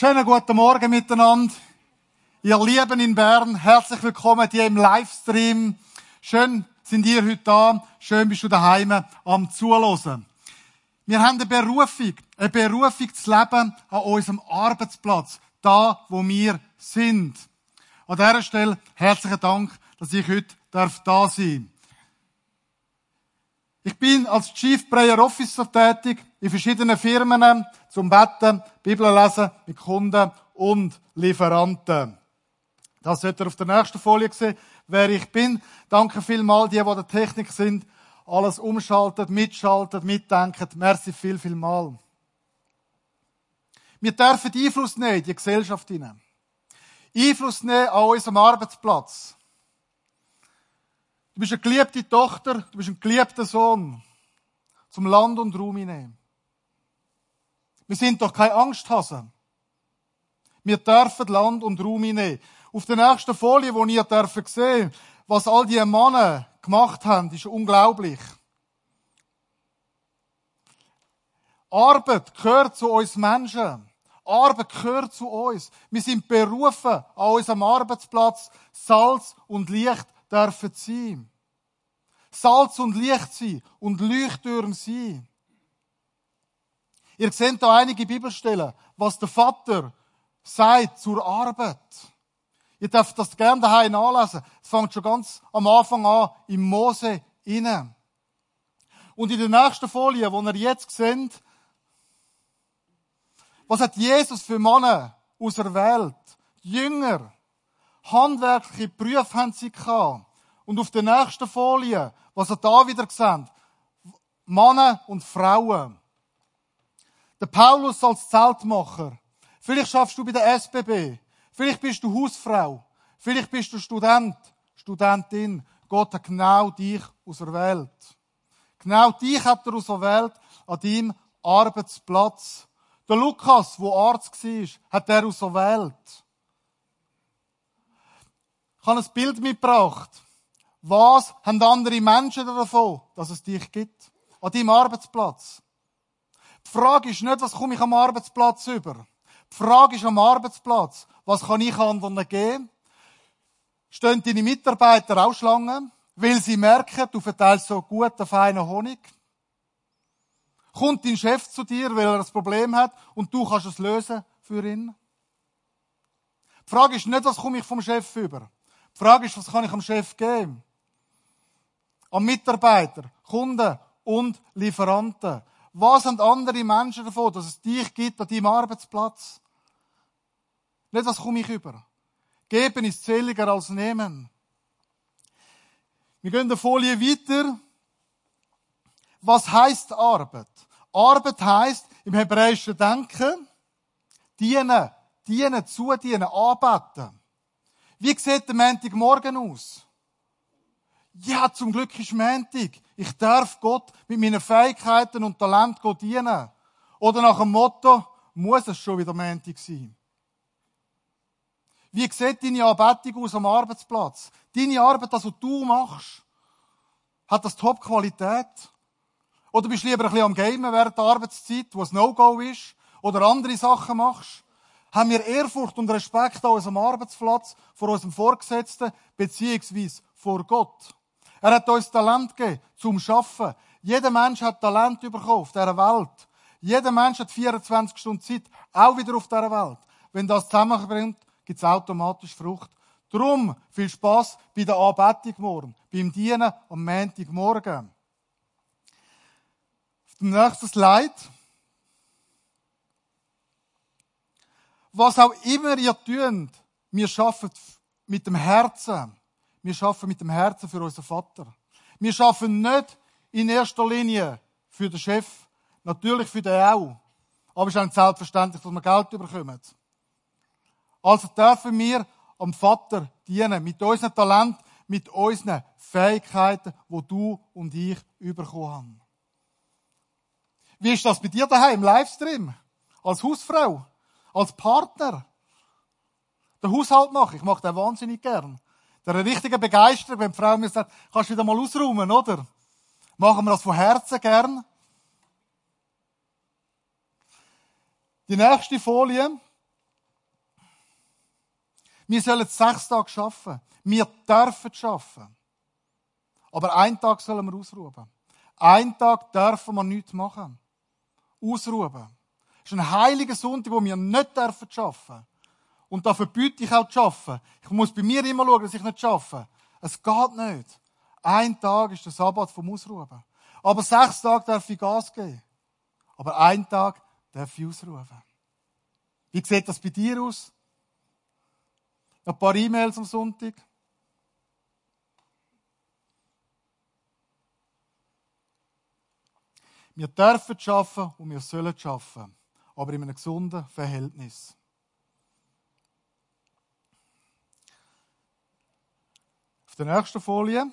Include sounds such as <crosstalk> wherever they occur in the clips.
Schönen guten Morgen miteinander. Ihr Lieben in Bern, herzlich willkommen hier im Livestream. Schön sind ihr heute da. Schön bist du daheim am Zuhören. Wir haben eine Berufung, eine Berufung zu leben an unserem Arbeitsplatz, da, wo wir sind. An dieser Stelle herzlichen Dank, dass ich heute darf da sein Ich bin als Chief Prayer Officer tätig in verschiedenen Firmen zum Betten, Bibel lesen mit Kunden und Lieferanten. Das sollt ihr auf der nächsten Folie sehen, wer ich bin. Danke vielmal, die, die der Technik sind, alles umschaltet, mitschaltet, mitdenken. Merci viel, viel mal. Wir dürfen Einfluss nehmen die Gesellschaft hinein. Einfluss nehmen an unserem Arbeitsplatz. Du bist eine geliebte Tochter, du bist ein geliebter Sohn. Zum Land und Raum hinein. Wir sind doch keine Angsthasen. Wir dürfen Land und Raum hinnehmen. Auf der nächsten Folie, wo ihr dürfen sehen, was all die Männer gemacht haben, ist unglaublich. Arbeit gehört zu uns Menschen. Arbeit gehört zu uns. Wir sind berufen, an unserem Arbeitsplatz Salz und Licht dürfen sein. Salz und Licht sein und Leuchttürme sein. Ihr seht da einige Bibelstellen, was der Vater sagt zur Arbeit. Ihr dürft das gerne daheim nachlesen. Es fängt schon ganz am Anfang an im Mose inne. Und in der nächsten Folie, wo ihr jetzt seht, was hat Jesus für Männer aus der Welt? Jünger. Handwerkliche Berufe haben sie gehabt. Und auf der nächsten Folie, was ihr da wieder seht, Männer und Frauen. Der Paulus als Zeltmacher. Vielleicht schaffst du bei der SBB. Vielleicht bist du Hausfrau. Vielleicht bist du Student, Studentin. Gott hat genau dich aus der Welt. Genau dich hat er aus der Welt an deinem Arbeitsplatz. Der Lukas, wo Arzt war, hat er Welt. Ich habe ein Bild mitgebracht. Was haben andere Menschen davon, dass es dich gibt? An deinem Arbeitsplatz. Die Frage ist nicht, was komme ich am Arbeitsplatz über? Die Frage ist am Arbeitsplatz, was kann ich anderen geben? Stehen deine Mitarbeiter auch Schlangen, weil sie merken, du verteilst so guten, feinen Honig? Kommt dein Chef zu dir, weil er ein Problem hat und du kannst es lösen für ihn? Die Frage ist nicht, was komme ich vom Chef über? Die Frage ist, was kann ich am Chef geben? Am Mitarbeiter, Kunden und Lieferanten. Was haben andere Menschen davon, dass es dich gibt an deinem Arbeitsplatz? Nicht, was komme ich über. Geben ist zähliger als nehmen. Wir gehen der Folie weiter. Was heißt Arbeit? Arbeit heißt im hebräischen Denken dienen, dienen, zudienen, anbeten. Wie sieht der Montagmorgen aus? Ja, zum Glück ist Montag. Ich darf Gott mit meinen Fähigkeiten und Talent Gott dienen. Oder nach dem Motto, muss es schon wieder Montag sein. Wie sieht deine Anbetung aus am Arbeitsplatz? Deine Arbeit, das, was du machst, hat das Top-Qualität? Oder bist du lieber ein bisschen am Gamen während der Arbeitszeit, wo es No-Go ist? Oder andere Sachen machst? Haben wir Ehrfurcht und Respekt an unserem Arbeitsplatz, vor unserem Vorgesetzten, beziehungsweise vor Gott? Er hat uns Talent gegeben zum Schaffen. Jeder Mensch hat Talent bekommen auf dieser Welt. Jeder Mensch hat 24 Stunden Zeit, auch wieder auf dieser Welt. Wenn das zusammenbringt, gibt es automatisch Frucht. Drum viel Spaß bei der Anbetung morgen, beim Dienen am Montagmorgen. Auf dem nächsten Slide. Was auch immer ihr tut, wir schaffen mit dem Herzen wir schaffen mit dem Herzen für unseren Vater. Wir schaffen nicht in erster Linie für den Chef, natürlich für den auch. Aber es ist auch selbstverständlich, dass wir Geld bekommen. Also dürfen wir am Vater dienen, mit unserem Talent, mit unseren Fähigkeiten, wo du und ich bekommen haben. Wie ist das bei dir daheim im Livestream? Als Hausfrau? Als Partner? Der Haushalt mache ich, mache den wahnsinnig gern. Der richtige Begeisterung, wenn die Frau mir sagt, kannst du wieder mal ausräumen, oder? Machen wir das von Herzen gern. Die nächste Folie. Wir sollen sechs Tage arbeiten. Wir dürfen arbeiten. Aber einen Tag sollen wir ausruhen. Einen Tag dürfen wir nichts machen. Ausruhen. Ist ein heiliger Sonntag, wo wir nicht arbeiten dürfen. Und da verbiete ich auch zu arbeiten. Ich muss bei mir immer schauen, dass ich nicht arbeite. Es geht nicht. Ein Tag ist der Sabbat vom Ausruhen. Aber sechs Tage darf ich Gas geben. Aber ein Tag darf ich ausruhen. Wie sieht das bei dir aus? Ein paar E-Mails am Sonntag. Wir dürfen arbeiten und wir sollen arbeiten. Aber in einem gesunden Verhältnis. Auf der nächsten Folie.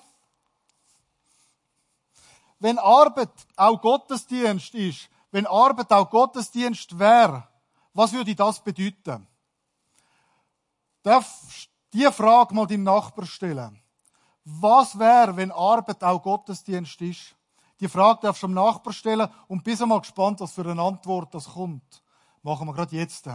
Wenn Arbeit auch Gottesdienst ist, wenn Arbeit auch Gottesdienst wäre, was würde das bedeuten? Darf die Frage mal deinem Nachbar stellen. Was wäre, wenn Arbeit auch Gottesdienst ist? Die Frage darfst du dem Nachbar stellen und bist mal gespannt, was für eine Antwort das kommt. Machen wir gerade jetzt.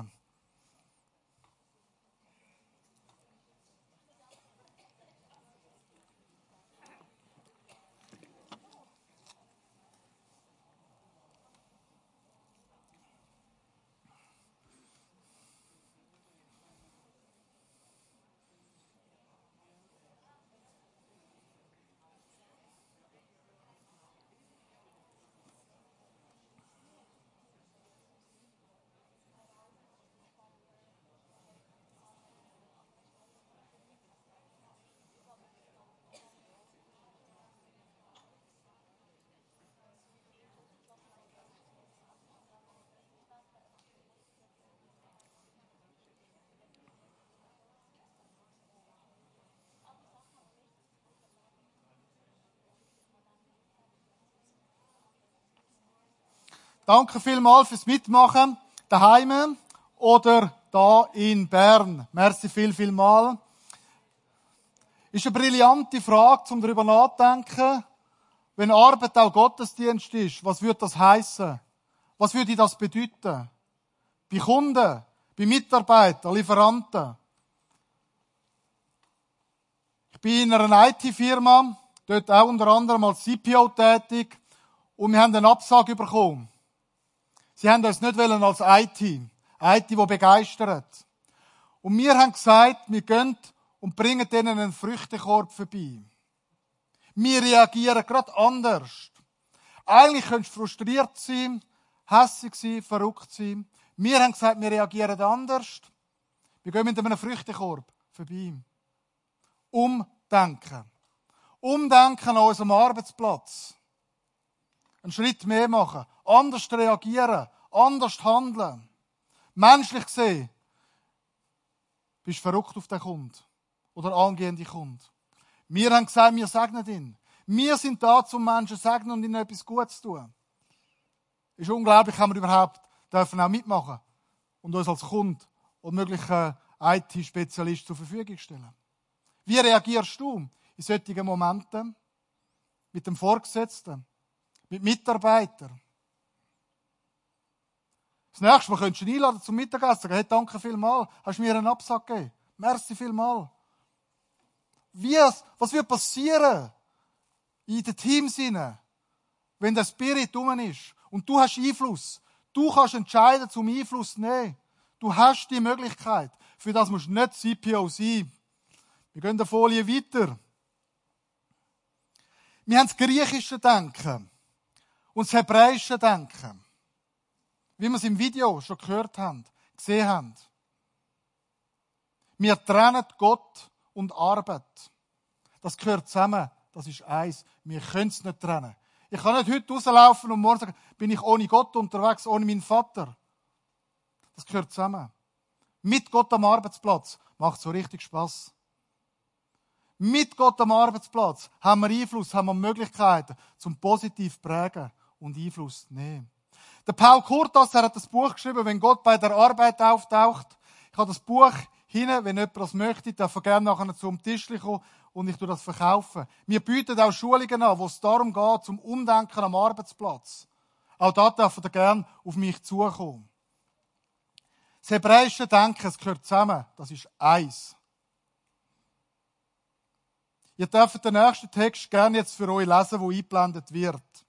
Danke vielmals fürs Mitmachen daheim oder da in Bern. Merci viel, viel mal. Ist eine brillante Frage, um darüber nachzudenken. Wenn Arbeit auch Gottesdienst ist, was würde das heißen? Was würde das bedeuten? Bei Kunden, bei Mitarbeitern, Lieferanten. Ich bin in einer IT-Firma, dort auch unter anderem als CPO tätig, und wir haben einen Absage bekommen. Sie haben uns nicht wollen als IT. IT, die begeistert. Und wir haben gesagt, wir gehen und bringen denen einen Früchtekorb vorbei. Wir reagieren gerade anders. Eigentlich könntest du frustriert sein, hässlich sein, verrückt sein. Wir haben gesagt, wir reagieren anders. Wir gehen mit einem Früchtekorb vorbei. Umdenken. Umdenken an unserem Arbeitsplatz. Einen Schritt mehr machen. Anders reagieren anders handeln. Menschlich gesehen, bist du verrückt auf den Kunden oder angehende Kunden. Wir haben gesagt, wir segnen ihn. Wir sind da, zum Menschen zu segnen und ihnen etwas Gutes zu tun. Ist unglaublich, haben wir überhaupt dürfen auch mitmachen und uns als Kunde und möglichen IT-Spezialist zur Verfügung stellen. Wie reagierst du in solchen Momenten mit dem Vorgesetzten, mit Mitarbeitern, das nächste Mal könntest du ihn einladen zum Mittagessen. Hey, danke vielmal. Hast du mir einen Absack gegeben? Merci vielmal. Wie, was wird passieren in den Teams wenn der Spirit rum ist und du hast Einfluss? Du kannst entscheiden, zum Einfluss zu nehmen. Du hast die Möglichkeit. Für das musst du nicht CPO sein. Wir gehen der Folie weiter. Wir haben das griechische Denken und das hebräische Denken wie wir es im Video schon gehört haben, gesehen haben. Wir trennen Gott und Arbeit. Das gehört zusammen. Das ist eins. Wir können es nicht trennen. Ich kann nicht heute rauslaufen und morgen sagen, bin ich ohne Gott unterwegs, ohne meinen Vater. Das gehört zusammen. Mit Gott am Arbeitsplatz macht so richtig Spaß. Mit Gott am Arbeitsplatz haben wir Einfluss, haben wir Möglichkeiten zum positiv prägen und Einfluss nehmen. Der Paul Kurtas, er hat das Buch geschrieben, wenn Gott bei der Arbeit auftaucht. Ich habe das Buch hin, wenn jemand das möchte, darf er gerne nachher zum Tisch kommen und ich tue das verkaufen. Wir bieten auch Schulungen an, wo es darum geht, zum Umdenken am Arbeitsplatz. Auch da darf er gerne auf mich zukommen. Das hebräische Denken, es gehört zusammen. Das ist eins. Ihr dürft den nächsten Text gerne jetzt für euch lesen, wo eingeblendet wird.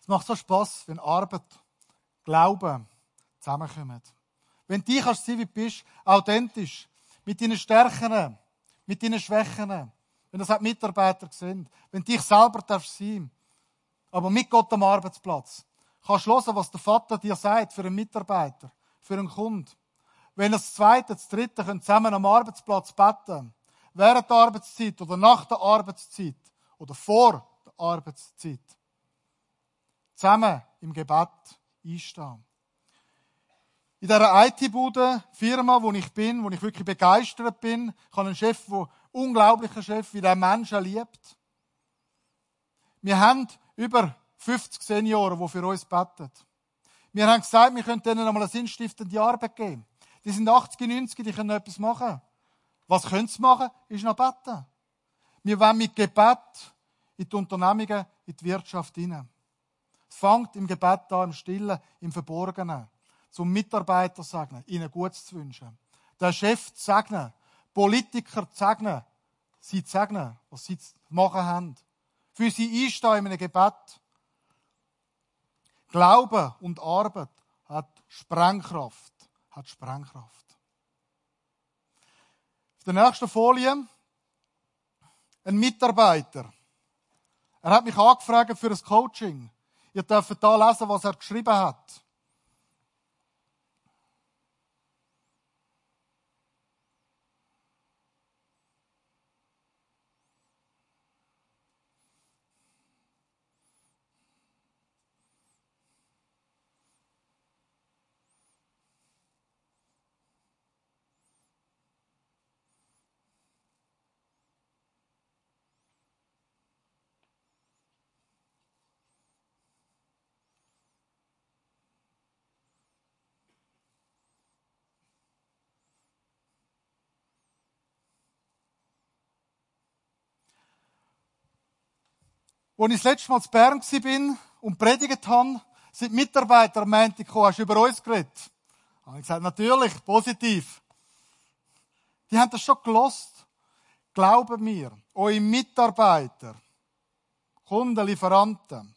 Es macht so Spaß, wenn Arbeit, Glauben zusammenkommen. Wenn du kannst sein, wie du bist, authentisch, mit deinen Stärken, mit deinen Schwächen, wenn das auch Mitarbeiter sind, wenn dich selber darfst sein, aber mit Gott am Arbeitsplatz, kannst du hören, was der Vater dir sagt für einen Mitarbeiter, für einen Kunden. Wenn das Zweite, das Dritte können zusammen am Arbeitsplatz beten, während der Arbeitszeit oder nach der Arbeitszeit oder vor der Arbeitszeit zusammen im Gebet einstehen. In dieser IT-Bude, Firma, wo ich bin, wo ich wirklich begeistert bin, ich habe einen Chef, der unglaublicher Chef, wie der Menschen liebt. Wir haben über 50 Senioren, die für uns beten. Wir haben gesagt, wir könnten ihnen einmal eine sinnstiftende Arbeit geben. Die sind 80, 90, die können etwas machen. Was können sie machen? Ist noch beten. Wir wollen mit Gebet in die Unternehmungen, in die Wirtschaft hinein. Es fängt im Gebet an, im Stillen, im Verborgenen. Zum Mitarbeiter segnen, ihnen Gutes zu wünschen. Der Chef zu segnen, Politiker zu segnen, sie zu segnen, was sie zu machen haben. Für sie einstehen in einem Gebet. Glaube und Arbeit hat Sprengkraft. Hat Sprengkraft. Auf der nächsten Folie ein Mitarbeiter. Er hat mich angefragt für ein Coaching. Ihr dürft da lesen, was er geschrieben hat. Als ich das letzte Mal in Bern war und predigt habe, sind Mitarbeiter am Montag gekommen, hast du über uns geredet? Habe ich gesagt, natürlich, positiv. Die haben das schon gelost. Glauben mir, eure Mitarbeiter, Kunden, Lieferanten,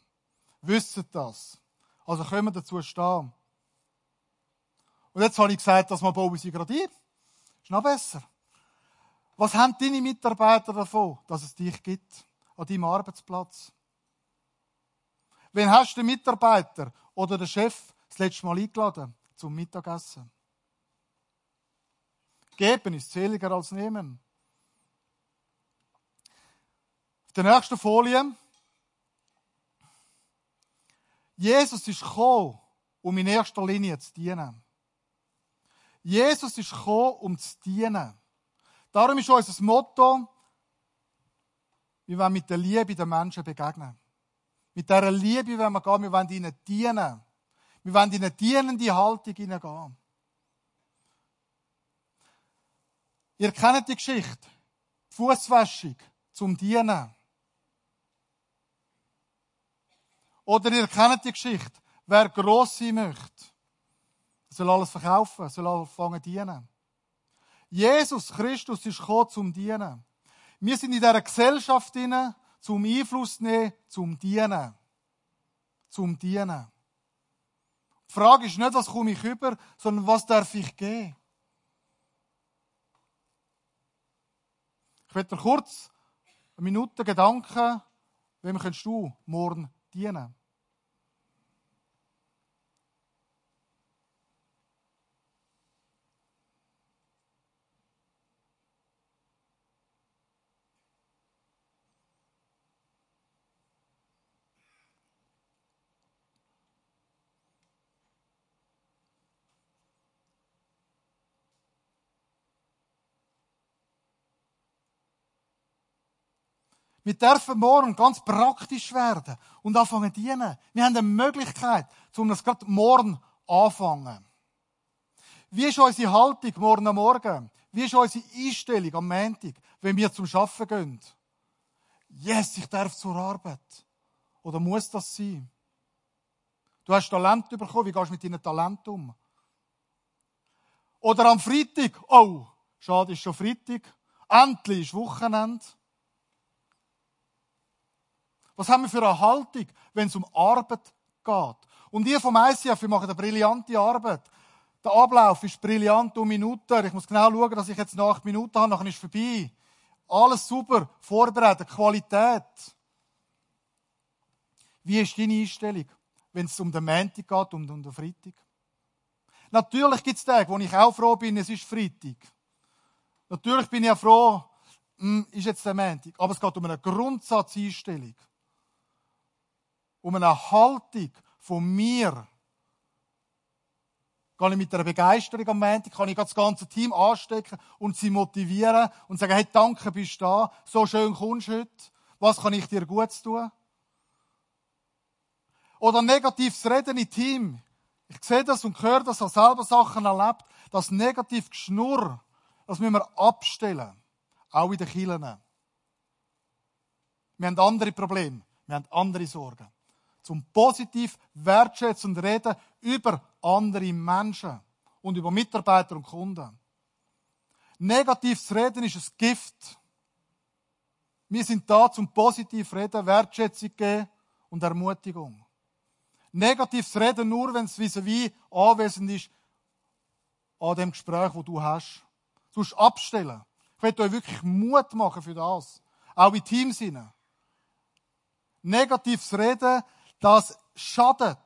wissen das. Also können wir dazu stehen. Und jetzt habe ich gesagt, dass wir bauen sie gerade ein. Ist noch besser. Was haben deine Mitarbeiter davon, dass es dich gibt? An deinem Arbeitsplatz? Wen hast du den Mitarbeiter oder den Chef das letzte Mal eingeladen zum Mittagessen? Geben ist seliger als nehmen. Auf der nächsten Folie. Jesus ist gekommen, um in erster Linie zu dienen. Jesus ist gekommen, um zu dienen. Darum ist unser Motto, wir wollen mit der Liebe den Menschen begegnen. Mit dieser Liebe wollen wir gehen, wir wollen ihnen dienen. Wir wollen in eine dienende Haltung hineingehen. Ihr kennt die Geschichte. Die Fußwäschung zum Dienen. Oder ihr kennt die Geschichte. Wer gross sein möchte, soll alles verkaufen, soll anfangen dienen. Jesus Christus ist gekommen zum Dienen. Wir sind in dieser Gesellschaft hinein, zum Einfluss nehmen, zum Dienen. Zum Dienen. Die Frage ist nicht, was komme ich über, sondern was darf ich geben? Ich werde dir kurz eine Minute Gedanken, wem kannst du morgen dienen? Wir dürfen morgen ganz praktisch werden und anfangen zu dienen. Wir haben eine Möglichkeit, um das gerade morgen anfangen. Wie ist unsere Haltung morgen am Morgen? Wie ist unsere Einstellung am Montag, wenn wir zum Arbeiten gehen? Yes, ich darf zur Arbeit. Oder muss das sein? Du hast Talent bekommen, wie gehst du mit deinem Talent um? Oder am Freitag, oh, schade, ist schon Freitag. Endlich ist Wochenende. Was haben wir für eine Haltung, wenn es um Arbeit geht? Und ihr vom ICF, wir machen eine brillante Arbeit. Der Ablauf ist brillant um Minuten. Ich muss genau schauen, dass ich jetzt noch acht Minuten habe, nachher ist es vorbei. Alles super, vorbereitet, Qualität. Wie ist deine Einstellung, wenn es um den Montag geht und um den Freitag? Natürlich gibt es Tage, wo ich auch froh bin, es ist Freitag. Natürlich bin ich auch froh, hm, ist jetzt der Montag. Aber es geht um eine Grundsatzeinstellung um eine Haltung von mir. Kann ich mit einer Begeisterung am Montag, kann ich das ganze Team anstecken und sie motivieren und sagen, hey, danke, bist du da, so schön kommst du heute, was kann ich dir Gutes tun? Oder negatives Reden im Team. Ich sehe das und höre das, habe selber Sachen erlebt. Das negative Geschnurr, das müssen wir abstellen. Auch in den Kirchen. Wir haben andere Probleme. Wir haben andere Sorgen zum positiv wertschätzend reden über andere Menschen und über Mitarbeiter und Kunden. Negatives Reden ist ein Gift. Wir sind da zum positiv reden, Wertschätzung geben und Ermutigung. Negatives Reden nur, wenn es vis-à-vis anwesend ist an dem Gespräch, wo du hast. Musst abstellen. Ich will euch wirklich Mut machen für das. Auch in Teams hinein. Negatives Reden das schadet.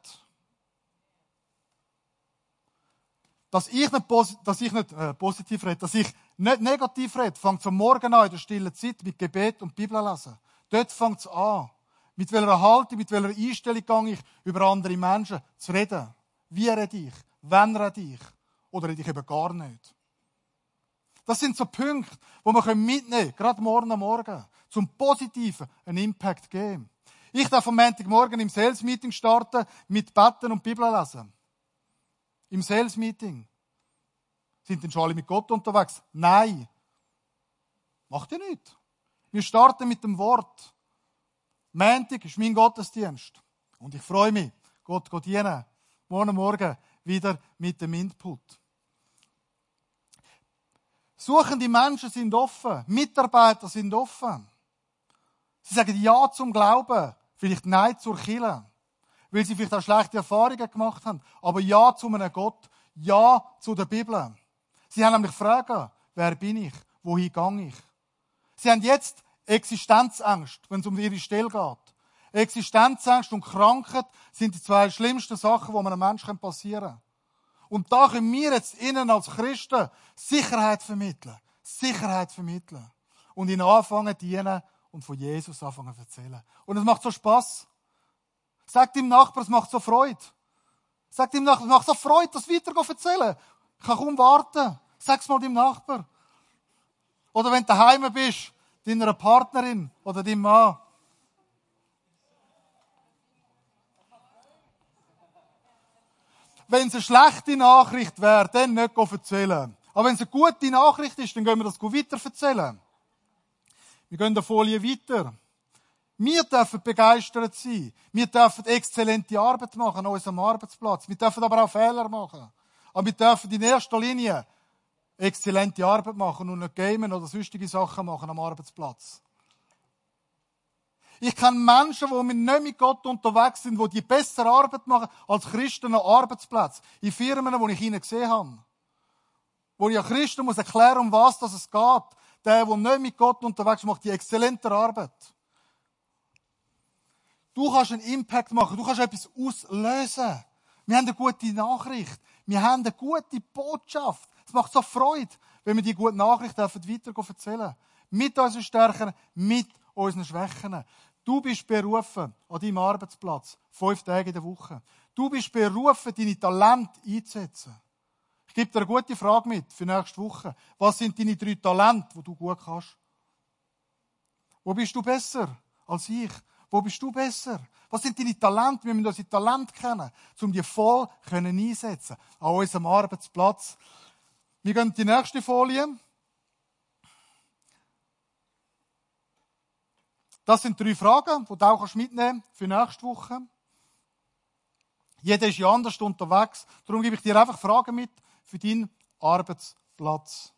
Dass ich nicht, dass ich nicht äh, positiv rede, dass ich nicht negativ rede, fängt am Morgen an in der stillen Zeit mit Gebet und Bibel lesen. Dort fängt es an. Mit welcher Haltung, mit welcher Einstellung gehe ich über andere Menschen zu reden. Wie rede ich? Wann rede ich? Oder rede ich eben gar nicht? Das sind so Punkte, die wir mitnehmen können, gerade morgen am Morgen, zum Positiven einen Impact geben. Ich darf am Montagmorgen im Sales-Meeting starten mit Betten und Bibel lesen. Im Sales-Meeting. Sind denn schon alle mit Gott unterwegs? Nein. Macht ihr nicht. Wir starten mit dem Wort. Montag ist mein Gottesdienst. Und ich freue mich. Gott geht dienen. Morgen Morgen wieder mit dem Input. Suchende Menschen sind offen. Mitarbeiter sind offen. Sie sagen Ja zum Glauben, vielleicht Nein zur Kille, weil sie vielleicht auch schlechte Erfahrungen gemacht haben, aber Ja zu einem Gott, Ja zu der Bibel. Sie haben nämlich Fragen, wer bin ich, wohin gehe ich? Sie haben jetzt Existenzangst, wenn es um ihre Stelle geht. Existenzangst und Krankheit sind die zwei schlimmsten Sachen, die einem Menschen passieren können. Und da können wir jetzt ihnen als Christen Sicherheit vermitteln. Sicherheit vermitteln. Und ihnen anfangen, dienen und von Jesus anfangen zu erzählen. Und es macht so Spaß. Sagt dem Nachbarn, es macht so Freude. Sagt dem Nachbarn, es macht so Freude, das weiter zu erzählen. Ich kann kaum warten. Sag's mal dem Nachbarn. Oder wenn du daheim bist, deiner Partnerin oder deinem Mann. Wenn es eine schlechte Nachricht wäre, dann nicht erzählen. Aber wenn es eine gute Nachricht ist, dann gehen wir das weiter erzählen. Wir gehen der Folie weiter. Wir dürfen begeistert sein. Wir dürfen exzellente Arbeit machen an unserem Arbeitsplatz. Wir dürfen aber auch Fehler machen. Aber wir dürfen in erster Linie exzellente Arbeit machen und nicht gamen oder sonstige Sachen machen am Arbeitsplatz. Ich kenne Menschen, die nicht mit Gott unterwegs sind, die die bessere Arbeit machen als Christen am Arbeitsplatz. In Firmen, wo ich ihnen gesehen habe. Wo ich Christen muss erklären, um was es geht. Der, der nicht mit Gott unterwegs ist, macht die exzellente Arbeit. Du kannst einen Impact machen. Du kannst etwas auslösen. Wir haben eine gute Nachricht. Wir haben eine gute Botschaft. Es macht so Freude, wenn wir die gute Nachricht weiter erzählen Mit unseren Stärken, mit unseren Schwächen. Du bist berufen an deinem Arbeitsplatz, fünf Tage in der Woche. Du bist berufen, deine Talente einzusetzen. Ich gebe dir eine gute Frage mit für nächste Woche. Was sind deine drei Talente, die du gut kannst? Wo bist du besser als ich? Wo bist du besser? Was sind deine Talente? Wir müssen unsere Talente kennen, um die voll einsetzen an unserem Arbeitsplatz. Wir gehen die nächste Folie. Das sind drei Fragen, die du auch mitnehmen kannst für nächste Woche. Jeder ist ja anders unterwegs. Darum gebe ich dir einfach Fragen mit für deinen Arbeitsplatz.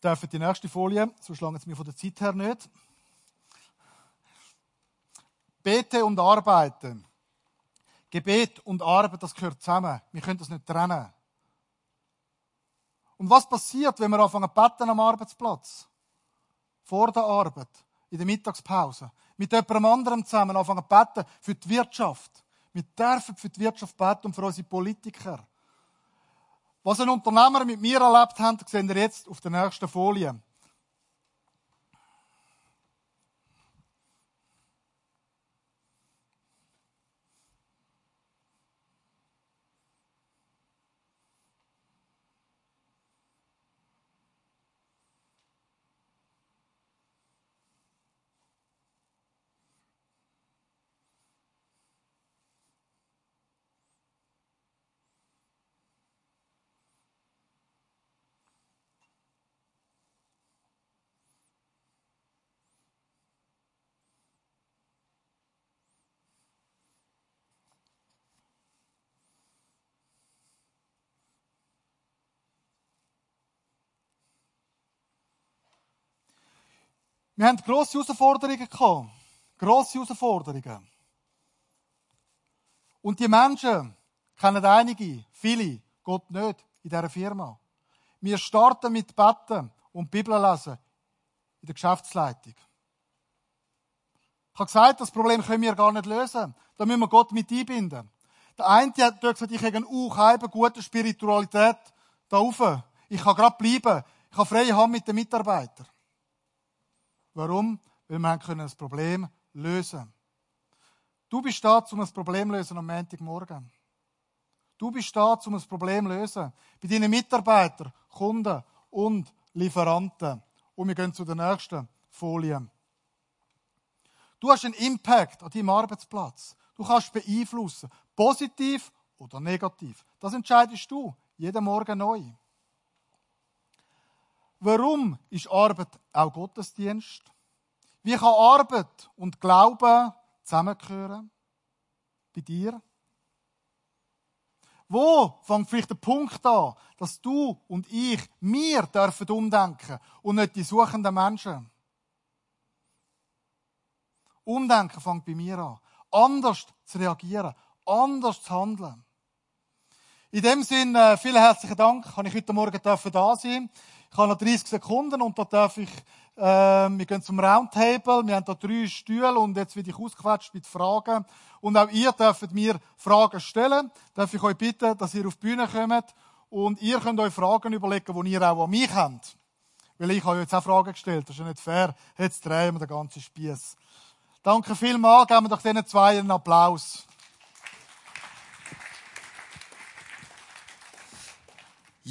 Darf die nächste Folie, so schlagen es mir von der Zeit her nicht. Bete und arbeiten. Gebet und Arbeit, das gehört zusammen. Wir können das nicht trennen. Und was passiert, wenn wir anfangen zu beten am Arbeitsplatz? Vor der Arbeit, in der Mittagspause. Mit jemandem anderem zusammen anfangen zu beten für die Wirtschaft. Wir dürfen für die Wirtschaft beten und für unsere Politiker. Was ein Unternehmer mit mir erlebt hat, sehen wir jetzt auf der nächsten Folie. Wir haben grosse Herausforderungen gehabt. Grosse Herausforderungen. Und die Menschen kennen einige, viele, Gott nicht, in dieser Firma. Wir starten mit Betten und Bibel lesen in der Geschäftsleitung. Ich habe gesagt, das Problem können wir gar nicht lösen. Da müssen wir Gott mit einbinden. Der eine hat dort gesagt, ich habe eine uh, gute Spiritualität da rauf. Ich kann gerade bleiben. Ich habe freie Hand mit den Mitarbeitern. Warum? Weil wir können das Problem lösen. Du bist da, um ein Problem zu lösen am Montagmorgen. Du bist da, um ein Problem zu lösen. Bei deinen Mitarbeitern, Kunden und Lieferanten. Und wir gehen zu der nächsten Folie. Du hast einen Impact an deinem Arbeitsplatz. Du kannst beeinflussen. Positiv oder negativ. Das entscheidest du. Jeden Morgen neu. Warum ist Arbeit auch Gottesdienst? Wie kann Arbeit und Glauben zusammengehören? Bei dir? Wo fängt vielleicht der Punkt an, dass du und ich, mir dürfen umdenken und nicht die suchenden Menschen? Umdenken fängt bei mir an. Anders zu reagieren, anders zu handeln. In dem Sinne, äh, vielen herzlichen Dank, kann ich heute Morgen da sein. Ich habe noch 30 Sekunden und da darf ich, äh, wir gehen zum Roundtable, wir haben da drei Stühle und jetzt werde ich ausgequetscht mit Fragen. Und auch ihr dürft mir Fragen stellen. Darf ich euch bitten, dass ihr auf die Bühne kommt und ihr könnt euch Fragen überlegen, die ihr auch an mich habt. Weil ich habe jetzt auch Fragen gestellt, das ist ja nicht fair. Jetzt drehen wir den ganzen Spieß. Danke vielmals, geben wir doch diesen zwei einen Applaus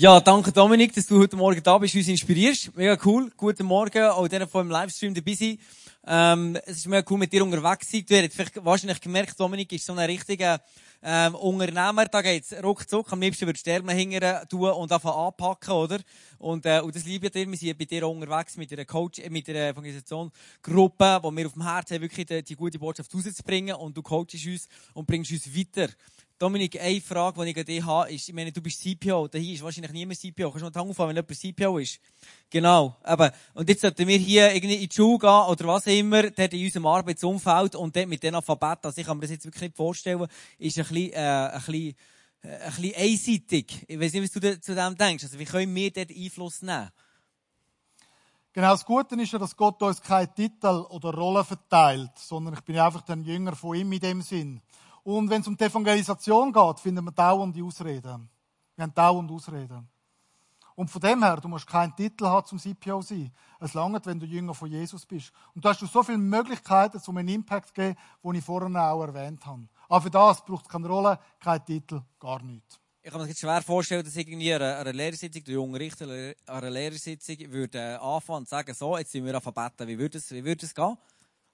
Ja, danke Dominik, dass du heute Morgen da bist, uns inspirierst. Mega cool. Guten Morgen, auch denen, die im Livestream dabei sind. Ähm, es ist mega cool, mit dir unterwegs zu sein. Du hast vielleicht wahrscheinlich gemerkt, Dominik ist so ein richtiger ähm, Unternehmer. Da geht's ruckzuck. Am liebsten würdest du Sterne hingern tun und einfach anpacken, oder? Und, äh, und das liebe ich dir. Wir sind bei dir unterwegs mit einer Coach, äh, mit einer Evangelisationsgruppe, wo wir auf dem Herzen haben, wirklich die, die gute Botschaft rauszubringen. Und du coachst uns und bringst uns weiter. Dominik, eine Frage, die ich an dich habe, ist, ich meine, du bist CPO, da hier ist wahrscheinlich niemand CPO. Kannst du mal die Hand aufhören, wenn jemand CPO ist? Genau, eben. Und jetzt sollten wir hier irgendwie in die Schule gehen, oder was immer, dort in unserem Arbeitsumfeld, und dort mit den Alphabet, also ich kann mir das jetzt wirklich nicht vorstellen, ist ein bisschen, äh, ein bisschen, äh, ein bisschen einseitig. Ich weiß nicht, was du zu dem denkst. Also, wie können wir dort Einfluss nehmen? Genau, das Gute ist ja, dass Gott uns keine Titel oder Rollen verteilt, sondern ich bin einfach ein Jünger von ihm in dem Sinn. Und wenn es um die Evangelisation geht, finden wir dauernd die Ausreden. Wir haben dauernd Ausreden. Und von dem her, du musst keinen Titel haben zum CPO sein. Es langt, wenn du Jünger von Jesus bist. Und da hast du so viele Möglichkeiten, um einen Impact zu geben, den ich vorhin auch erwähnt habe. Aber für das braucht es keine Rolle, keinen Titel, gar nichts. Ich kann mir jetzt schwer vorstellen, dass irgendwie an einer Lehrersitzung, der junge Richter an einer Lehrersitzung würde anfangen und sagen, so, jetzt sind wir beten. Wie würde es, wie würde es gehen?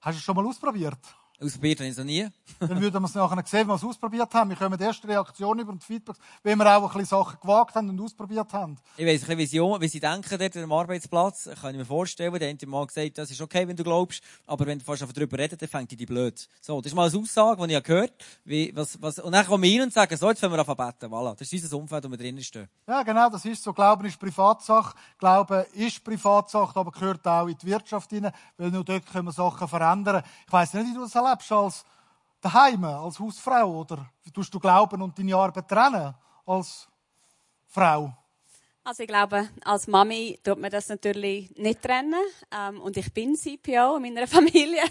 Hast du es schon mal ausprobiert? Ausprobiert habe ich es noch nie. <laughs> Dann würden wir es nachher sehen, wenn wir es ausprobiert haben. Wir kommen die erste Reaktion über und Feedback, wenn wir auch ein bisschen Sachen gewagt haben und ausprobiert haben. Ich weiss ein bisschen Vision, wie sie denken dort am Arbeitsplatz. Kann ich mir vorstellen. Der eine mal gesagt, das ist okay, wenn du glaubst, aber wenn du fast darüber redest, dann fängt die blöd. So, das ist mal eine Aussage, die ich gehört habe. was, was, und dann kommen wir rein und sagen, so, jetzt fangen wir an beten. Voilà. Das ist unser Umfeld, wo wir drinnen stehen. Ja, genau, das ist so. Glauben ist Privatsache. Glauben ist Privatsache, aber gehört auch in die Wirtschaft hinein, weil nur dort können wir Sachen verändern. Ich weiss nicht, wie du das erlebst als daheim, als Hausfrau? Oder tust du Glauben und deine Arbeit trennen als Frau? Also ich glaube, als Mami tut man das natürlich nicht trennen. Ähm, und ich bin CPO in meiner <laughs> Familie,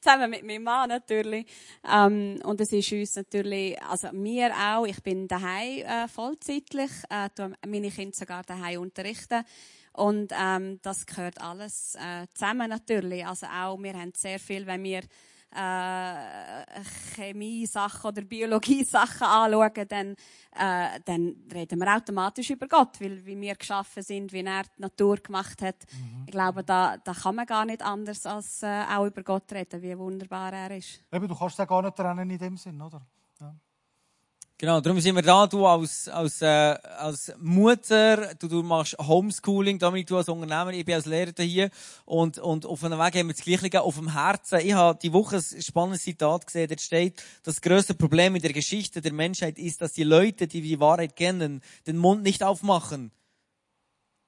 zusammen mit meinem Mann natürlich. Ähm, und es ist uns natürlich, also mir auch, ich bin daheim äh, vollzeitlich, äh, meine Kinder sogar daheim unterrichten. Und ähm, das gehört alles äh, zusammen natürlich. Also auch, wir haben sehr viel, wenn wir äh, Chemie-Sachen oder Biologie-Sachen anschauen, dann, äh, dann reden wir automatisch über Gott, weil wie wir geschaffen sind, wie er die Natur gemacht hat. Mhm. Ich glaube, da, da kann man gar nicht anders als äh, auch über Gott reden, wie wunderbar er ist. Eben, du kannst ja gar nicht trennen in dem Sinn, oder? Genau, darum sind wir da, du als, als, äh, als Mutter, du, du machst Homeschooling, damit du als Unternehmer, ich bin als Lehrer hier und, und auf einem Weg haben wir das Gleiche auf dem Herzen. Ich habe die Woche ein spannendes Zitat gesehen, da steht, das größte Problem in der Geschichte der Menschheit ist, dass die Leute, die die Wahrheit kennen, den Mund nicht aufmachen.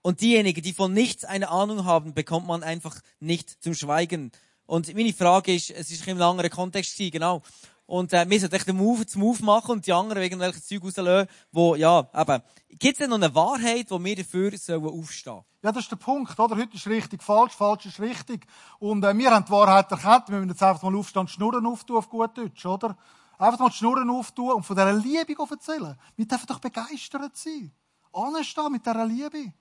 Und diejenigen, die von nichts eine Ahnung haben, bekommt man einfach nicht zum Schweigen. Und meine Frage ist, es ist in einem anderen Kontext genau. Und äh, wir sollten den Move zum Move machen und die anderen irgendwelche Zeug rauslösen, wo, ja, eben, gibt es denn noch eine Wahrheit, wo wir dafür sollen aufstehen Ja, das ist der Punkt, oder? Heute ist richtig falsch, falsch ist richtig. Und äh, wir haben die Wahrheit erkannt, wir müssen jetzt einfach mal aufstehen und Schnurren auftun auf gut Deutsch, oder? Einfach mal die Schnurren auftun und von dieser Liebe erzählen. Wir dürfen doch begeistert sein. Anstehen mit dieser Liebe.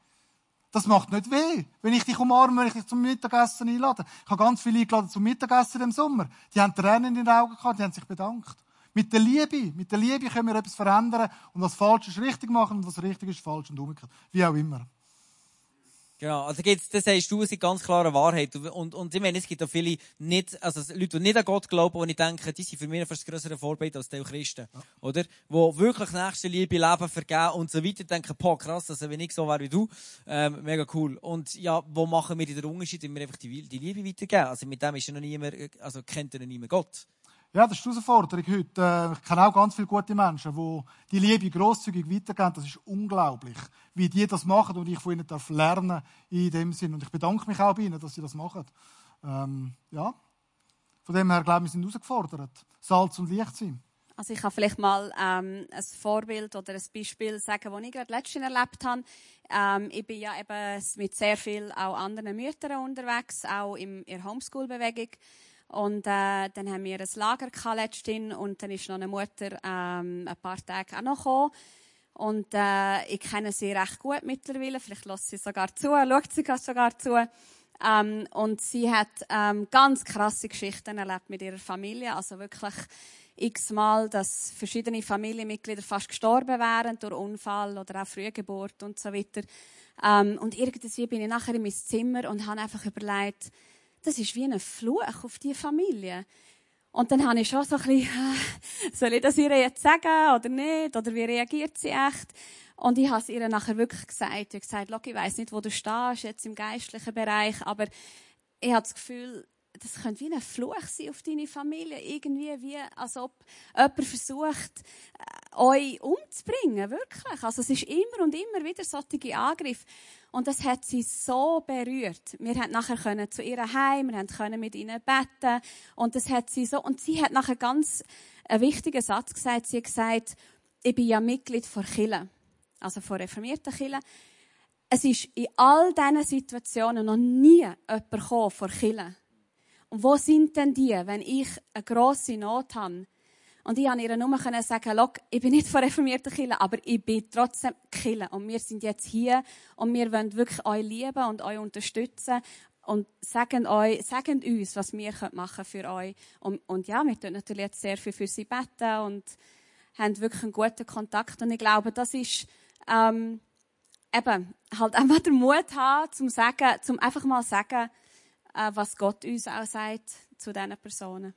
Das macht nicht weh, wenn ich dich umarme, wenn ich dich zum Mittagessen einlade. Ich habe ganz viele eingeladen zum Mittagessen im Sommer. Die haben Tränen in den Augen gehabt, die haben sich bedankt. Mit der Liebe, mit der Liebe können wir etwas verändern und was falsch ist richtig machen und was richtig ist falsch und umgekehrt. Wie auch immer. Genau, also geht's, das sagst du, ist ganz klare Wahrheit. Und, und ich meine, es gibt auch viele nicht, also Leute, die nicht an Gott glauben, und ich denke, die sind für mich fast größere Vorbild als die Christen. Ja. Oder? Wo wirklich nächste Liebe, Leben vergeben und so weiter, denken, boah, krass, also wenn ich so wäre wie du, ähm, mega cool. Und ja, wo machen wir den Unterschied, wenn wir einfach die, die Liebe weitergeben? Also mit dem ist ja noch niemand, also kennt ja noch niemand Gott. Ja, das ist die Herausforderung heute. Äh, ich kenne auch ganz viele gute Menschen, die die Liebe grosszügig weitergeben. Das ist unglaublich, wie die das machen und ich von ihnen darf lernen in dem Sinn. Und ich bedanke mich auch bei ihnen, dass sie das machen. Ähm, ja. Von dem her, glaube ich, wir sind herausgefordert, Salz und Licht sein. Also ich kann vielleicht mal ähm, ein Vorbild oder ein Beispiel sagen, das ich gerade letztens erlebt habe. Ähm, ich bin ja eben mit sehr vielen auch anderen Müttern unterwegs, auch in der Homeschool-Bewegung. Und äh, dann haben wir ein Lager letztens und dann ist noch eine Mutter ähm, ein paar Tage auch noch gekommen. Und äh, ich kenne sie recht gut mittlerweile. Vielleicht lässt sie sogar zu, schaut sie sogar zu. Ähm, und sie hat ähm, ganz krasse Geschichten erlebt mit ihrer Familie. Also wirklich x-mal, dass verschiedene Familienmitglieder fast gestorben wären durch Unfall oder auch Frühgeburt und so weiter. Ähm, und irgendwie bin ich nachher in mein Zimmer und habe einfach überlegt, das ist wie ein Fluch auf die Familie. Und dann habe ich schon so ein bisschen, <laughs> soll ich das ihr jetzt sagen oder nicht? Oder wie reagiert sie echt? Und ich habe es ihr nachher wirklich gesagt. Ich habe gesagt, Look, ich weiss nicht, wo du stehst, jetzt im geistlichen Bereich, aber ich habe das Gefühl, das könnte wie ein Fluch sein auf deine Familie. Irgendwie wie, als ob jemand versucht, äh, euch umzubringen. Wirklich. Also es ist immer und immer wieder solche Angriffe. Und das hat sie so berührt. Wir haben nachher können zu ihr heim, wir können mit ihnen beten. Und das hat sie so, und sie hat nachher ganz einen wichtigen Satz gesagt. Sie hat gesagt, ich bin ja Mitglied von Chile. Also von reformierten Chile. Es ist in all diesen Situationen noch nie jemand gekommen von Chile und wo sind denn die, wenn ich eine grosse Not habe? Und ich konnte ihr nur sagen, Look, ich bin nicht von reformierten Kirche, aber ich bin trotzdem Kirche. Und wir sind jetzt hier und wir wollen wirklich euch lieben und euch unterstützen und sagen, euch, sagen uns, was wir machen für euch. Und, und ja, wir tun natürlich jetzt sehr viel für sie beten und haben wirklich einen guten Kontakt. Und ich glaube, das ist, ähm, eben, halt einfach den Mut haben, zum sagen, zum einfach mal sagen, äh, was Gott uns auch sagt zu diesen Personen.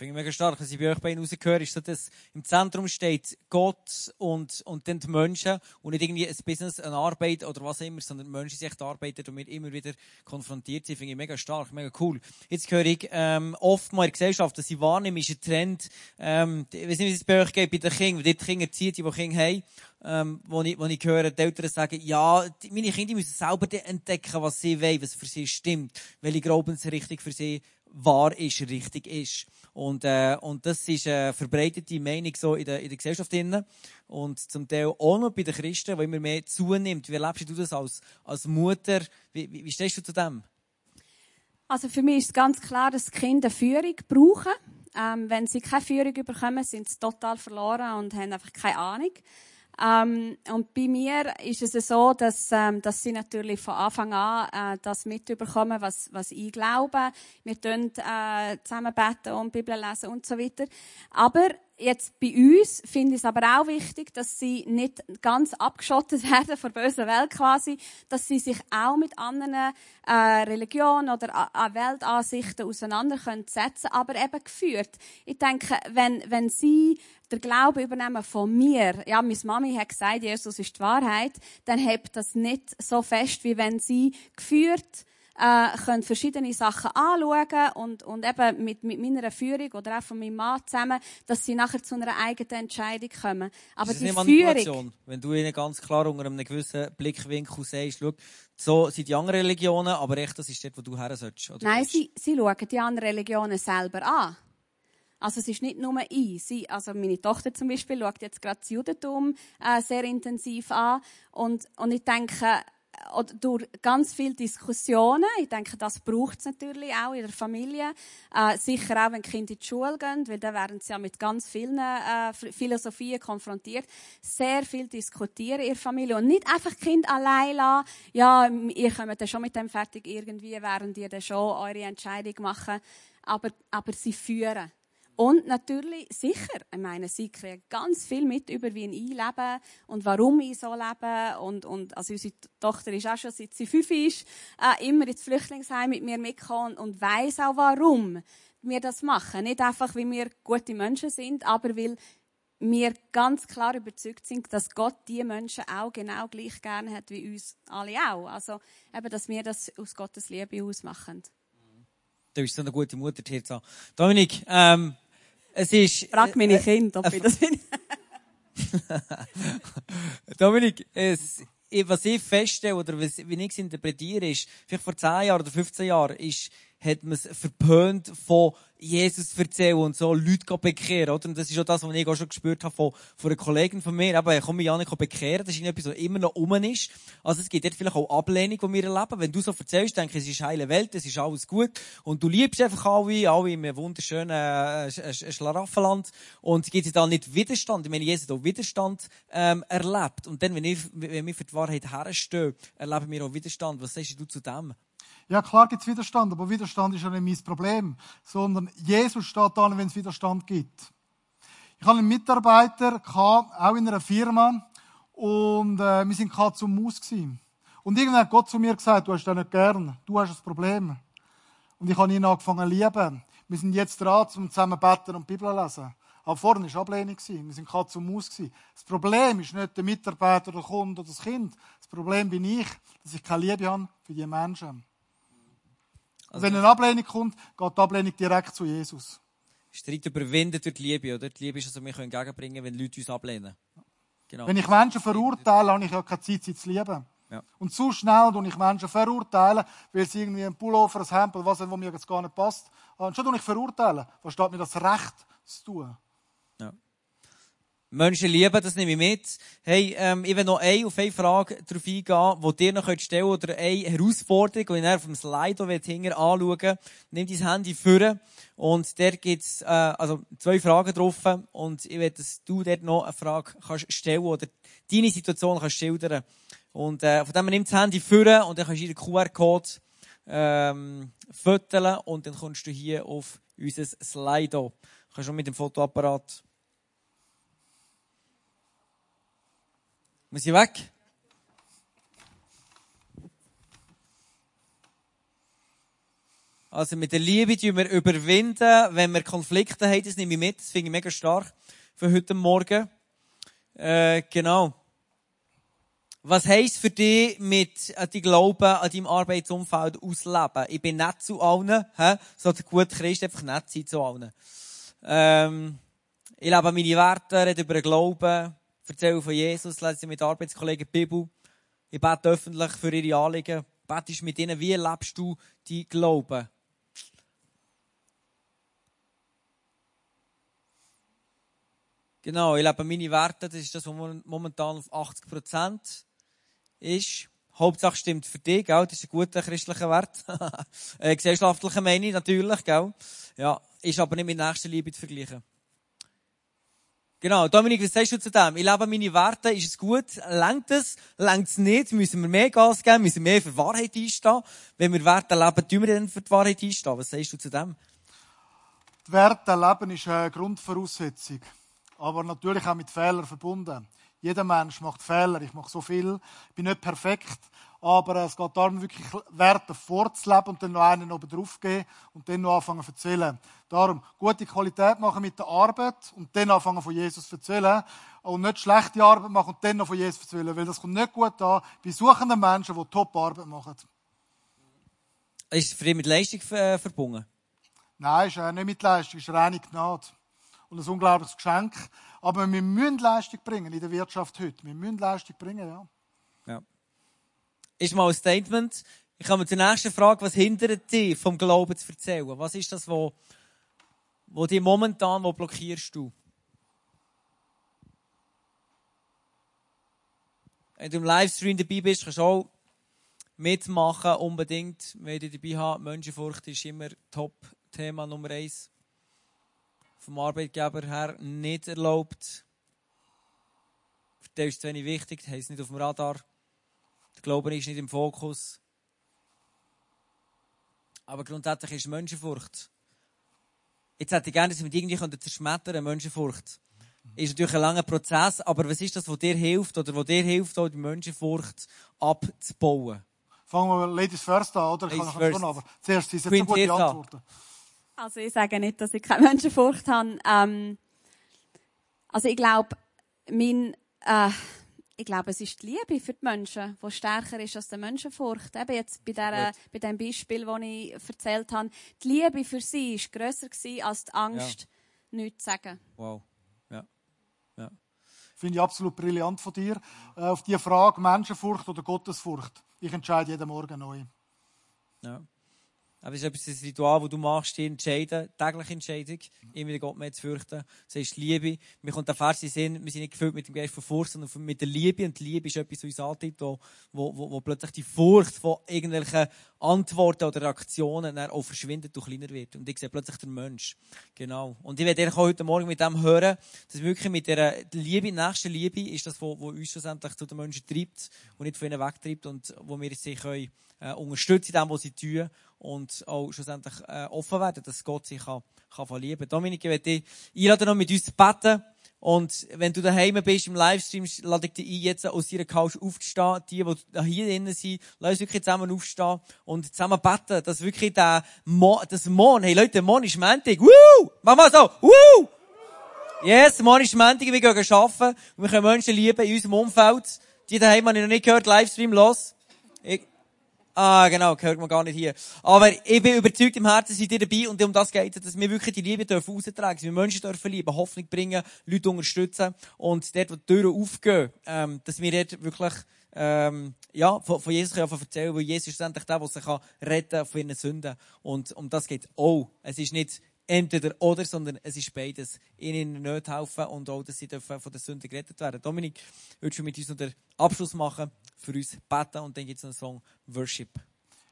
Finde ich mega stark. Was ich bei euch bei Ihnen rausgehöre, ist so, dass im Zentrum steht Gott und, und dann die Menschen und nicht irgendwie ein Business, eine Arbeit oder was immer, sondern Menschen, die echt arbeiten und wir immer wieder konfrontiert sind. Finde ich mega stark, mega cool. Jetzt höre ich, ähm, oft mal in der Gesellschaft, dass ich wahrnehme, ist ein Trend, ähm, ich weiß nicht, wie es bei euch geht, bei den Kindern, die Kinder ziehen, die Kinder haben, ähm, wo ich, wo ich höre, die Eltern sagen, ja, die, meine Kinder müssen selber entdecken, was sie wollen, was für sie stimmt, welche Glaubensrichtung für sie wahr ist, richtig ist. Und, äh, und das ist eine verbreitete Meinung so in der, in der Gesellschaft. Drin. Und zum Teil auch noch bei den Christen, wo immer mehr zunimmt. Wie erlebst du das als, als Mutter? Wie, wie, wie stehst du zu dem? Also für mich ist ganz klar, dass Kinder Führung brauchen. Ähm, wenn sie keine Führung bekommen, sind sie total verloren und haben einfach keine Ahnung. Ähm, und bei mir ist es so, dass, ähm, dass sie natürlich von Anfang an äh, das mitbekommen, was, was ich glaube. Wir tun äh, zusammen beten und Bibel lesen und so weiter. Aber jetzt bei uns finde ich es aber auch wichtig, dass sie nicht ganz abgeschottet <laughs> werden von der bösen Welt quasi, dass sie sich auch mit anderen äh, Religionen oder äh, Weltansichten auseinander können setzen, aber eben geführt. Ich denke, wenn wenn sie der Glaube übernehmen von mir, ja, meine Mami hat gesagt, Jesus ist die Wahrheit, dann hebt das nicht so fest, wie wenn sie geführt äh, können verschiedene Sachen anschauen und, und eben mit, mit meiner Führung oder auch von meinem Mann zusammen, dass sie nachher zu einer eigenen Entscheidung kommen. Aber ist die Führung... Wenn du ihnen ganz klar unter einem gewissen Blickwinkel sagst, schau, so sind die anderen Religionen, aber echt, das ist dort, wo du her sollst. Nein, sie, sie schauen die anderen Religionen selber an. Also es ist nicht nur ich. Sie, also meine Tochter zum Beispiel schaut jetzt gerade das Judentum äh, sehr intensiv an und, und ich denke, oder durch ganz viele Diskussionen. Ich denke, das braucht es natürlich auch in der Familie. Äh, sicher auch, wenn Kinder in die Schule gehen, weil dann werden sie ja mit ganz vielen äh, Philosophien konfrontiert. Sehr viel diskutieren in der Familie und nicht einfach Kind allein lassen. Ja, ihr kommt dann schon mit dem fertig irgendwie, während ihr dann schon eure Entscheidung machen. Aber, aber sie führen. Und natürlich, sicher, ich meine, sie kriegen ganz viel mit über, wie ich lebe und warum ich so lebe. Und, und also unsere Tochter ist auch schon, seit sie fünf ist, äh, immer ins Flüchtlingsheim mit mir mitgekommen und weiß auch, warum wir das machen. Nicht einfach, weil wir gute Menschen sind, aber weil wir ganz klar überzeugt sind, dass Gott die Menschen auch genau gleich gerne hat wie uns alle auch. Also eben, dass wir das aus Gottes Liebe ausmachen. Du bist so eine gute Mutter, Tirza. Dominik, ähm, es ist... Frag meine äh, Kinder, ob äh, ich das bin. <laughs> Dominik, es, was ich feststelle, oder wie ich es interpretiere, ist, vielleicht vor 10 Jahren oder 15 Jahren, ist, hat man es verpönt von Jesus erzählen und so Leute bekehren, oder? Und das ist auch das, was ich auch schon gespürt habe von, von einer Kollegin von mir. Aber komm mich ja nicht bekehren. Das ist etwas, was immer noch um ist. Also es gibt dort vielleicht auch Ablehnung, die wir erleben. Wenn du so erzählst, denke ich, es ist heile Welt, es ist alles gut. Und du liebst einfach alle, alle in einem wunderschönen äh, Schlaraffenland. Und gibt es da nicht Widerstand? Ich meine, Jesus hat auch Widerstand ähm, erlebt. Und dann, wenn, ich, wenn wir für die Wahrheit herstehen, erleben wir auch Widerstand. Was sagst du zu dem? Ja, klar gibt's Widerstand, aber Widerstand ist ja nicht mein Problem, sondern Jesus steht da, wenn es Widerstand gibt. Ich hatte einen Mitarbeiter, auch in einer Firma, und äh, wir sind gerade zum Maus gewesen. Und irgendwann hat Gott zu mir gesagt, du hast das nicht gern, du hast ein Problem. Und ich habe ihn angefangen zu lieben. Wir sind jetzt dran, um zusammen beten und Bibel lesen. Aber vorne war Ablehnung. Wir sind gerade zum Maus. Das Problem ist nicht der Mitarbeiter, der Kunde oder das Kind. Das Problem bin ich, dass ich keine Liebe habe für diese Menschen. Also wenn eine Ablehnung kommt, geht die Ablehnung direkt zu Jesus. Streit überwinden durch die Liebe, oder? Die Liebe ist, also wir können entgegenbringen, wenn Leute uns ablehnen. Genau. Wenn ich Menschen verurteile, habe ich ja keine Zeit, sie zu lieben. Ja. Und zu schnell tue ich Menschen verurteilen, weil sie irgendwie ein Pullover, ein Hemd oder was, wo mir jetzt gar nicht passt. Und schon tue ich verurteilen. Was steht mir das Recht zu tun? Ja. Menschen lieben, das nehme ich mit. Hey, ähm, ich will noch eine, auf eine Frage darauf eingehen, die ihr noch stellen oder eine Herausforderung, die ich auf dem Slide hinter anschauen Nimm dein Handy vor und der gibt's, äh, also zwei Fragen drauf und ich will, dass du dort noch eine Frage kannst stellen oder deine Situation kannst schildern. Und äh, von dem nimm das Handy vor und dann kannst du den QR-Code ähm, fotografieren und dann kommst du hier auf unser Slido. Du kannst schon mit dem Fotoapparat Muss ich weg? Also mit der Liebe tun wir überwinden, wenn wir Konflikte haben, das nehme ich mit, das finde ich mega stark für heute Morgen. Äh, genau. Was heisst für dich mit äh, die Glauben an deinem Arbeitsumfeld ausleben? Ich bin nett zu allen, hä? so der gute Christ einfach nett sein zu allen. Ähm, ich lebe meine Werte, rede über den Glauben, erzähle von Jesus, lese mit Arbeitskollegen die Bibel. Ich bete öffentlich für ihre Anliegen. Betest mit ihnen, wie lebst du die Glauben? Genau, ich lebe meine Werte, das ist das, was momentan auf 80 Prozent ist. Hauptsache stimmt für dich, gell? Das ist ein guter christlicher Wert. <laughs> äh, gesellschaftlicher Meinung natürlich, gell? Ja, ist aber nicht mit nächster Liebe zu vergleichen. Genau, Dominik, was sagst du zu dem? Ich lebe meine Werte, ist es gut? Längt es? Längt es nicht? Müssen wir mehr Gas geben? Müssen wir mehr für Wahrheit einstehen? Wenn wir Werte leben, tun wir dann für die Wahrheit einstehen? Was sagst du zu dem? Die Werte leben ist eine Grundvoraussetzung. Aber natürlich auch mit Fehlern verbunden. Jeder Mensch macht Fehler. Ich mache so viel. Ich bin nicht perfekt. Aber es geht darum, wirklich Werte vorzuleben und dann noch einen oben drauf geben und dann noch anfangen zu erzählen. Darum, gute Qualität machen mit der Arbeit und dann anfangen von Jesus zu erzählen. Und nicht schlechte Arbeit machen und dann noch von Jesus zu erzählen. Weil das kommt nicht gut an bei suchenden Menschen, die top Arbeit machen. Ist es für ihn mit Leistung äh, verbunden? Nein, ist nicht mit Leistung, ist reine Gnade. Und ein unglaubliches Geschenk. Aber wir müssen Leistung bringen in der Wirtschaft heute. Wir müssen Leistung bringen, ja. Ja ist mal ein Statement. Ich komme zur nächsten Frage. Was hindert dich vom Glauben zu erzählen? Was ist das, wo, wo dich momentan, wo blockierst du? Wenn du im Livestream dabei bist, kannst du auch mitmachen, unbedingt. Wenn du dabei haben, Menschenfurcht ist immer Top-Thema Nummer eins. Vom Arbeitgeber her nicht erlaubt. Für dich ist es wenig wichtig, das heisst nicht auf dem Radar. Der Glaube ist nicht im Fokus. Aber grundsätzlich ist Menschenfurcht. Jetzt hätte ich gerne, dass wir die irgendwie zerschmettern Menschenfurcht. Ist natürlich ein langer Prozess, aber was ist das, was dir hilft, oder was dir hilft, die Menschenfurcht abzubauen? Fangen wir Ladies first an, oder? Ladies ich kann schon, aber zuerst sind so gute Antworten. Also ich sage nicht, dass ich keine Menschenfurcht habe. Ähm, also ich glaube, mein, äh, ich glaube, es ist die Liebe für die Menschen, die stärker ist als die Menschenfurcht. Eben jetzt bei, der, bei dem Beispiel, das ich erzählt habe. Die Liebe für sie war grösser als die Angst, ja. nichts zu sagen. Wow. Ja. ja. Finde ich absolut brillant von dir. Äh, auf die Frage Menschenfurcht oder Gottesfurcht. Ich entscheide jeden Morgen neu. Ja. Aber es ist etwas, ein Ritual, das du machst, die entscheiden, tägliche Entscheidung, immer den Gott mehr zu fürchten. Das ist Liebe. Mir kommt der Vers in Sinn, wir sind nicht gefüllt mit dem Geist von Furcht, sondern mit der Liebe. Und die Liebe ist etwas, was uns antreibt, wo, wo, wo, wo plötzlich die Furcht von irgendwelchen Antworten oder Reaktionen dann auch verschwindet und kleiner wird. Und ich sehe plötzlich den Mensch. Genau. Und ich werde auch heute Morgen mit dem hören, dass wirklich mit der Liebe, nächsten Liebe, ist das, was uns schlussendlich zu den Menschen treibt und nicht von ihnen wegtreibt und wo wir sie können, äh, unterstützen in dem, was sie tun und auch schlussendlich äh, offen werden, dass Gott sich kann, kann verlieben. Dominik, ich werde dich einladen, noch mit uns zu beten. Und wenn du daheim bist im Livestream, lade ich dich ein, jetzt aus deiner Couch aufzustehen. Die, die hier drinnen sind, lass uns wirklich zusammen aufstehen und zusammen beten, dass wirklich der Mo das Mond, hey Leute, Mond ist Montag. Woo! Mach mal so. Woo! Yes, Mond ist Montag, wir gehen arbeiten. Wir können Menschen lieben in unserem Umfeld. Die daheim habe ich noch nicht gehört, Livestream los. Ich Ah, genau, gehört man gar nicht hier. Aber ich bin überzeugt, im Herzen seid ihr dabei und um das geht es, dass wir wirklich die Liebe dürfen austragen, dass wir Menschen dürfen lieben, Hoffnung bringen, Leute unterstützen und dort, wo die Türen aufgehen, ähm, dass wir dort wirklich, ähm, ja, von, von Jesus können erzählen, weil Jesus ist endlich der, der sich kann retten von ihren Sünden. Und um das geht auch. Es ist nicht entweder oder, sondern es ist beides. Ihnen nicht helfen und auch, dass sie von der Sünde gerettet werden. Dominik, würdest du mit uns noch den Abschluss machen, für uns beten und dann gibt es einen Song Worship.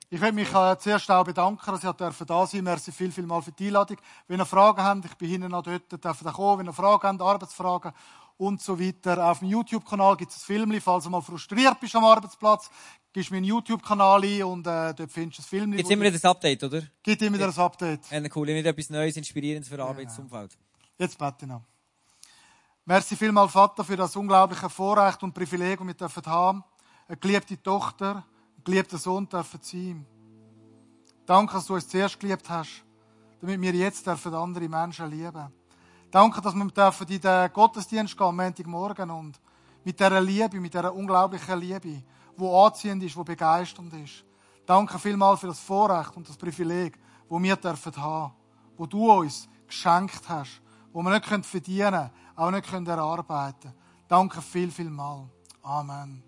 Ich möchte mich äh, zuerst auch bedanken, dass ihr da sein dürfen. Merci viel, viel mal für die Einladung. Wenn ihr Fragen habt, ich bin hinten noch dort, dürft ihr kommen. Wenn ihr Fragen habt, Arbeitsfragen und so weiter. Auf dem YouTube-Kanal gibt es ein Film, falls du mal frustriert bist am Arbeitsplatz, gibst mir einen YouTube-Kanal ein und äh, dort findest du ein Film. Gibt immer wieder ein Update, oder? Gibt immer wieder ein Update. Ja, cool, immer etwas Neues, Inspirierendes für das Arbeitsumfeld. Jetzt bete ich noch. Merci vielmal, Vater, für das unglaubliche Vorrecht und Privileg, das wir dürfen haben. Eine geliebte Tochter, ein geliebter Sohn dürfen sein. Danke, dass du uns zuerst geliebt hast, damit wir jetzt dürfen andere Menschen lieben Danke, dass wir dürfen in den Gottesdienst gehen am Montagmorgen und mit dieser Liebe, mit dieser unglaublichen Liebe, die anziehend ist, die begeisternd ist. Danke vielmals für das Vorrecht und das Privileg, wo wir dürfen haben, wo du uns geschenkt hast, wo wir nicht verdienen können, auch nicht erarbeiten können. Danke viel, viel mal. Amen.